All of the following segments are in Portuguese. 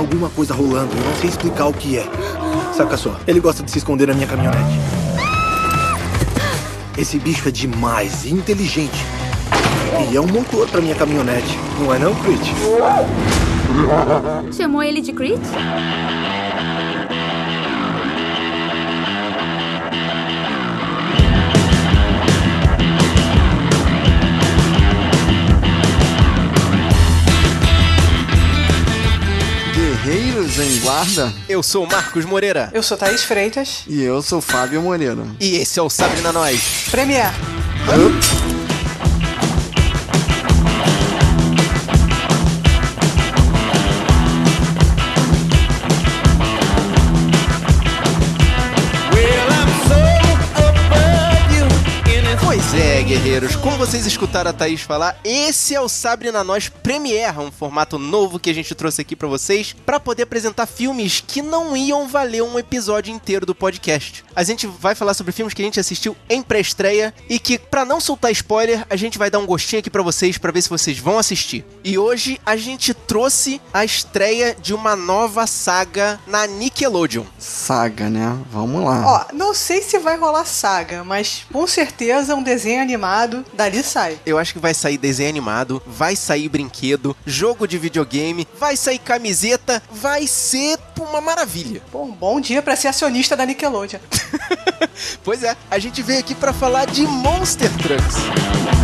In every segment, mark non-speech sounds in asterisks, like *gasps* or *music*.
alguma coisa rolando. Eu não sei explicar o que é. Saca só, ele gosta de se esconder na minha caminhonete. Esse bicho é demais inteligente. E é um motor pra minha caminhonete, não é não, Crit? Chamou ele de Crit? Em Guarda. Eu sou o Marcos Moreira. Eu sou Thaís Freitas. E eu sou Fábio Moreira. E esse é o Sabrina Nós. Premier. Pois é, guerreiros, como vocês escutaram a Thaís falar, esse é o Sabre na Nós Premiere, um formato novo que a gente trouxe aqui pra vocês, pra poder apresentar filmes que não iam valer um episódio inteiro do podcast. A gente vai falar sobre filmes que a gente assistiu em pré-estreia e que, pra não soltar spoiler, a gente vai dar um gostinho aqui pra vocês pra ver se vocês vão assistir. E hoje a gente trouxe a estreia de uma nova saga na Nickelodeon. Saga, né? Vamos lá. Ó, não sei se vai rolar saga, mas com certeza um desenho animado dali sai. Eu acho que vai sair desenho animado, vai sair brinquedo, jogo de videogame, vai sair camiseta, vai ser uma maravilha. Bom, bom dia pra ser acionista da Nickelodeon. *laughs* Pois é, a gente veio aqui pra falar de Monster Trucks.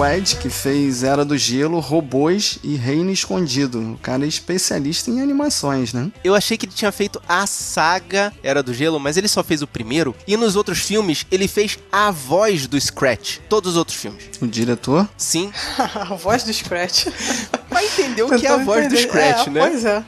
Wedge, que fez Era do Gelo, Robôs e Reino Escondido. O cara é especialista em animações, né? Eu achei que ele tinha feito a saga Era do Gelo, mas ele só fez o primeiro. E nos outros filmes, ele fez a voz do Scratch. Todos os outros filmes. O diretor? Sim, *laughs* a voz do Scratch. *laughs* vai entender o que é a voz do. Scratch, É, né? Pois é.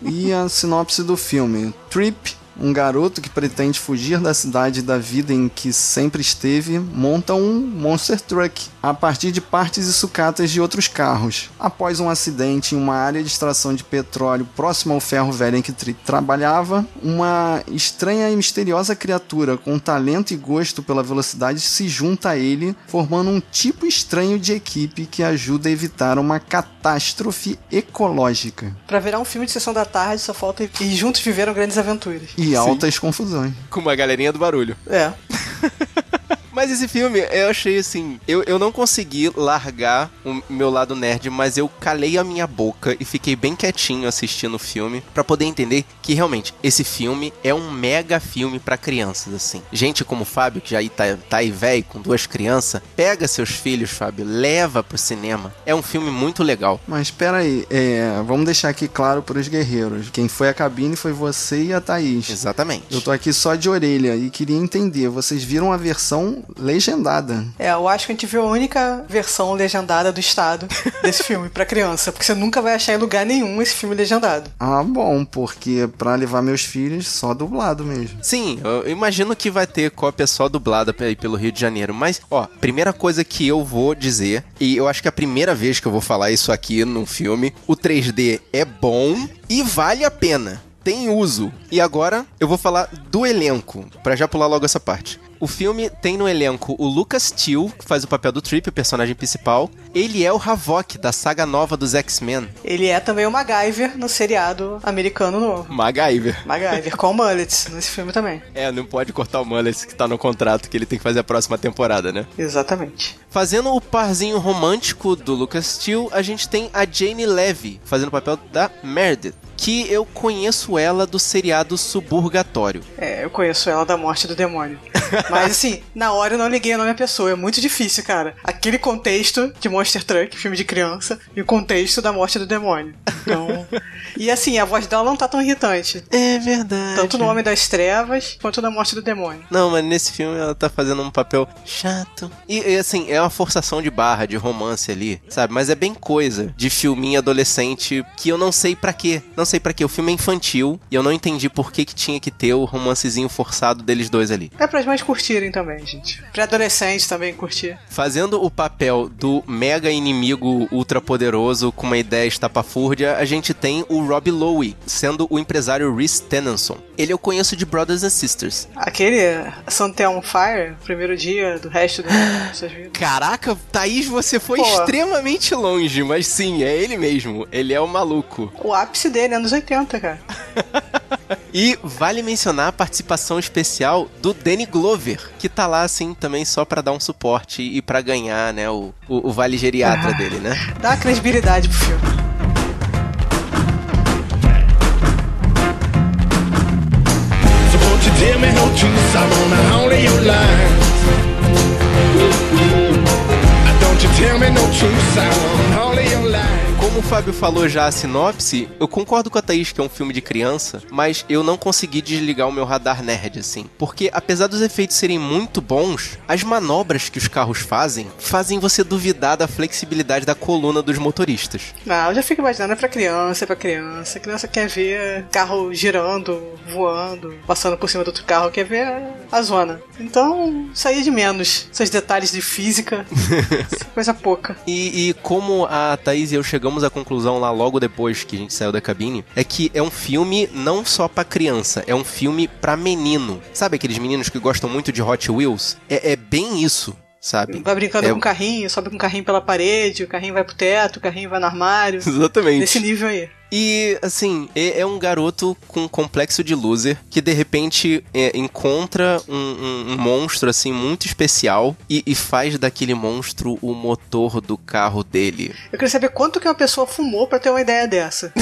E a sinopse do filme: Trip, um garoto que pretende fugir da cidade e da vida em que sempre esteve, monta um monster truck a partir de partes e sucatas de outros carros. Após um acidente em uma área de extração de petróleo próxima ao ferro velho em que trabalhava, uma estranha e misteriosa criatura com talento e gosto pela velocidade se junta a ele, formando um tipo estranho de equipe que ajuda a evitar uma catástrofe ecológica. Pra virar um filme de sessão da tarde, só falta e juntos viveram grandes aventuras. E altas confusões. Com uma galerinha do barulho. É. *laughs* Mas esse filme, eu achei assim. Eu, eu não consegui largar o meu lado nerd, mas eu calei a minha boca e fiquei bem quietinho assistindo o filme pra poder entender que realmente esse filme é um mega filme pra crianças, assim. Gente como o Fábio, que já tá, tá aí velho com duas crianças, pega seus filhos, Fábio, leva pro cinema. É um filme muito legal. Mas espera aí, é, vamos deixar aqui claro para os guerreiros. Quem foi a cabine foi você e a Thaís. Exatamente. Eu tô aqui só de orelha e queria entender, vocês viram a versão legendada? É, eu acho que a gente viu a única versão legendada do estado *laughs* desse filme pra criança, porque você nunca vai achar em lugar nenhum esse filme legendado. Ah, bom, porque pra levar meus filhos só dublado mesmo. Sim, eu imagino que vai ter cópia só dublada aí pelo Rio de Janeiro. Mas, ó, primeira coisa que eu vou dizer, e eu acho que é a primeira vez que eu vou falar isso aqui num filme, o 3D é bom e vale a pena. Tem uso. E agora eu vou falar do elenco, pra já pular logo essa parte. O filme tem no elenco o Lucas Till, que faz o papel do Trip, o personagem principal. Ele é o Havok, da saga nova dos X-Men. Ele é também o MacGyver no seriado americano novo. MacGyver. MacGyver com mullets nesse filme também. É, não pode cortar o Mullet que tá no contrato que ele tem que fazer a próxima temporada, né? Exatamente. Fazendo o parzinho romântico do Lucas Till, a gente tem a Jane Levy, fazendo o papel da Meredith, que eu conheço ela do seriado Suburgatório. É, eu conheço ela da morte do demônio. Mas assim, na hora eu não liguei o nome à pessoa. É muito difícil, cara. Aquele contexto de Monster Truck, filme de criança, e o contexto da morte do demônio. Então. e assim, a voz dela não tá tão irritante. É verdade. Tanto no Homem das Trevas quanto na morte do demônio. Não, mas nesse filme ela tá fazendo um papel chato. E, e, assim, é uma forçação de barra, de romance ali, sabe? Mas é bem coisa de filminho adolescente que eu não sei pra quê. Não sei pra quê. O filme é infantil e eu não entendi por que, que tinha que ter o romancezinho forçado deles dois ali. É para as mais crianças curtirem também, gente. Pra adolescentes também curtir. Fazendo o papel do mega inimigo ultra poderoso com uma ideia estapafúrdia, a gente tem o Rob Lowe, sendo o empresário Rhys Tenenson. Ele eu conheço de Brothers and Sisters. Aquele Sunday on Fire, primeiro dia do resto das *gasps* suas vidas. Caraca, Thaís, você foi Pô. extremamente longe, mas sim, é ele mesmo. Ele é o maluco. O ápice dele, anos 80, cara. *laughs* E vale mencionar a participação especial do Danny Glover, que tá lá assim também só pra dar um suporte e pra ganhar, né, o, o, o vale geriatra Ah. dele, né? Dá credibilidade pro filme. So won't you tell me no truth? I wanna only your lies. Don't you tell me no truth? I want only your lies. Como o Fábio falou já a sinopse, eu concordo com a Thaís que é um filme de criança, mas eu não consegui desligar o meu radar nerd, assim. Porque apesar dos efeitos serem muito bons, as manobras que os carros fazem fazem você duvidar da flexibilidade da coluna dos motoristas. Não, eu já fico imaginando, é pra criança, é pra criança. A criança quer ver carro girando, voando, passando por cima do outro carro, quer ver a zona. Então, sair de menos. Esses detalhes de física, *laughs* coisa pouca. E, e como a Thaís e eu chegamos à conclusão lá logo depois que a gente saiu da cabine, é que é um filme não só pra criança, é um filme pra menino. Sabe aqueles meninos que gostam muito de Hot Wheels? É, é bem isso, sabe? Vai brincando É- com o carrinho, sobe com o carrinho pela parede, o carrinho vai pro teto, o carrinho vai no armário. *laughs* Exatamente. Nesse nível aí. E, assim, é é um garoto com um complexo de loser que de repente é, encontra um, um- um monstro, assim, muito especial e, e faz daquele monstro o motor do carro dele. Eu queria saber quanto que uma pessoa fumou pra ter uma ideia dessa. *laughs*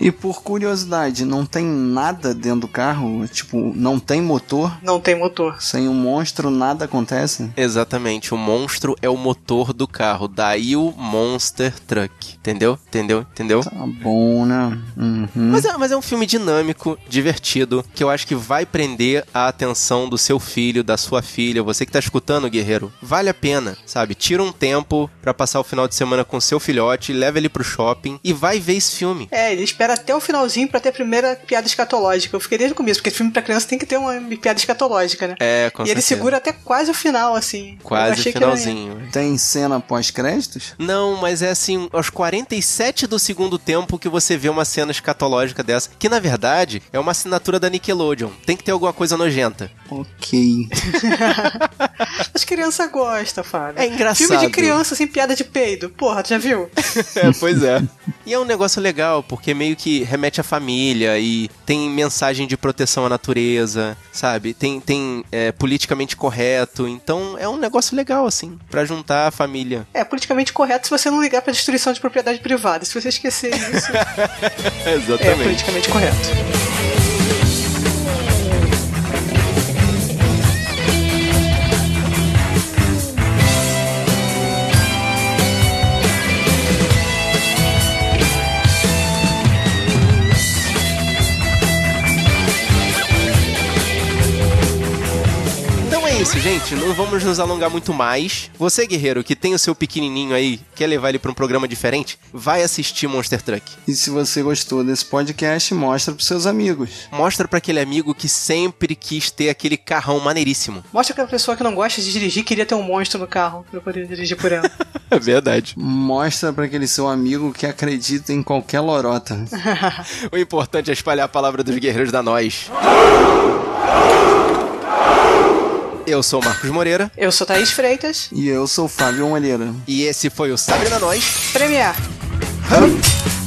E por curiosidade, não tem nada dentro do carro? Tipo, não tem motor? Não tem motor. Sem o monstro nada acontece? Exatamente, o monstro é o motor do carro, daí o Monster Truck. Entendeu? Entendeu? Entendeu? Tá bom, né? Uhum. Mas é, mas é um filme dinâmico, divertido, que eu acho que vai prender a atenção do seu filho, da sua filha, você que tá escutando, guerreiro. Vale a pena, sabe? Tira um tempo pra passar o final de semana com seu filhote, leva ele pro shopping e vai ver esse filme. É, ele espera até o finalzinho pra ter a primeira piada escatológica. Eu fiquei desde o começo, porque filme pra criança tem que ter uma piada escatológica, né? É, com e ele certeza. segura até quase o final, assim. Quase era- finalzinho. Tem cena pós-créditos? Não, mas é assim, aos 47 do segundo tempo que você vê uma cena escatológica dessa, que na verdade é uma assinatura da Nickelodeon. Tem que ter alguma coisa nojenta. Ok. *laughs* *laughs* As crianças gostam, Fábio. É engraçado. Filme de criança sem piada de peido. Porra, tu já viu? *laughs* É, pois é. E é um negócio legal, porque meio que remete à família e tem mensagem de proteção à natureza, sabe? Tem, tem é, politicamente correto. Então é um negócio legal, assim, pra juntar a família. É politicamente correto se você não ligar pra destruição de propriedade privada. Se você esquecer isso, *laughs* é politicamente correto. É isso, gente. Não vamos nos alongar muito mais. Você, guerreiro, que tem o seu pequenininho aí, quer levar ele pra um programa diferente, vai assistir Monster Truck. E se você gostou desse podcast, mostra pros seus amigos. Mostra pra aquele amigo que sempre quis ter aquele carrão maneiríssimo. Mostra que a pessoa que não gosta de dirigir queria ter um monstro no carro pra eu poder dirigir por ela. *laughs* É verdade. Mostra pra aquele seu amigo que acredita em qualquer lorota. *laughs* *laughs* O importante é espalhar a palavra dos guerreiros da nós. Eu sou o Marcos Moreira Eu sou Thaís Freitas. E eu sou o Fábio Moreira. e esse foi o Sabre na Nós. Premiere. Hum.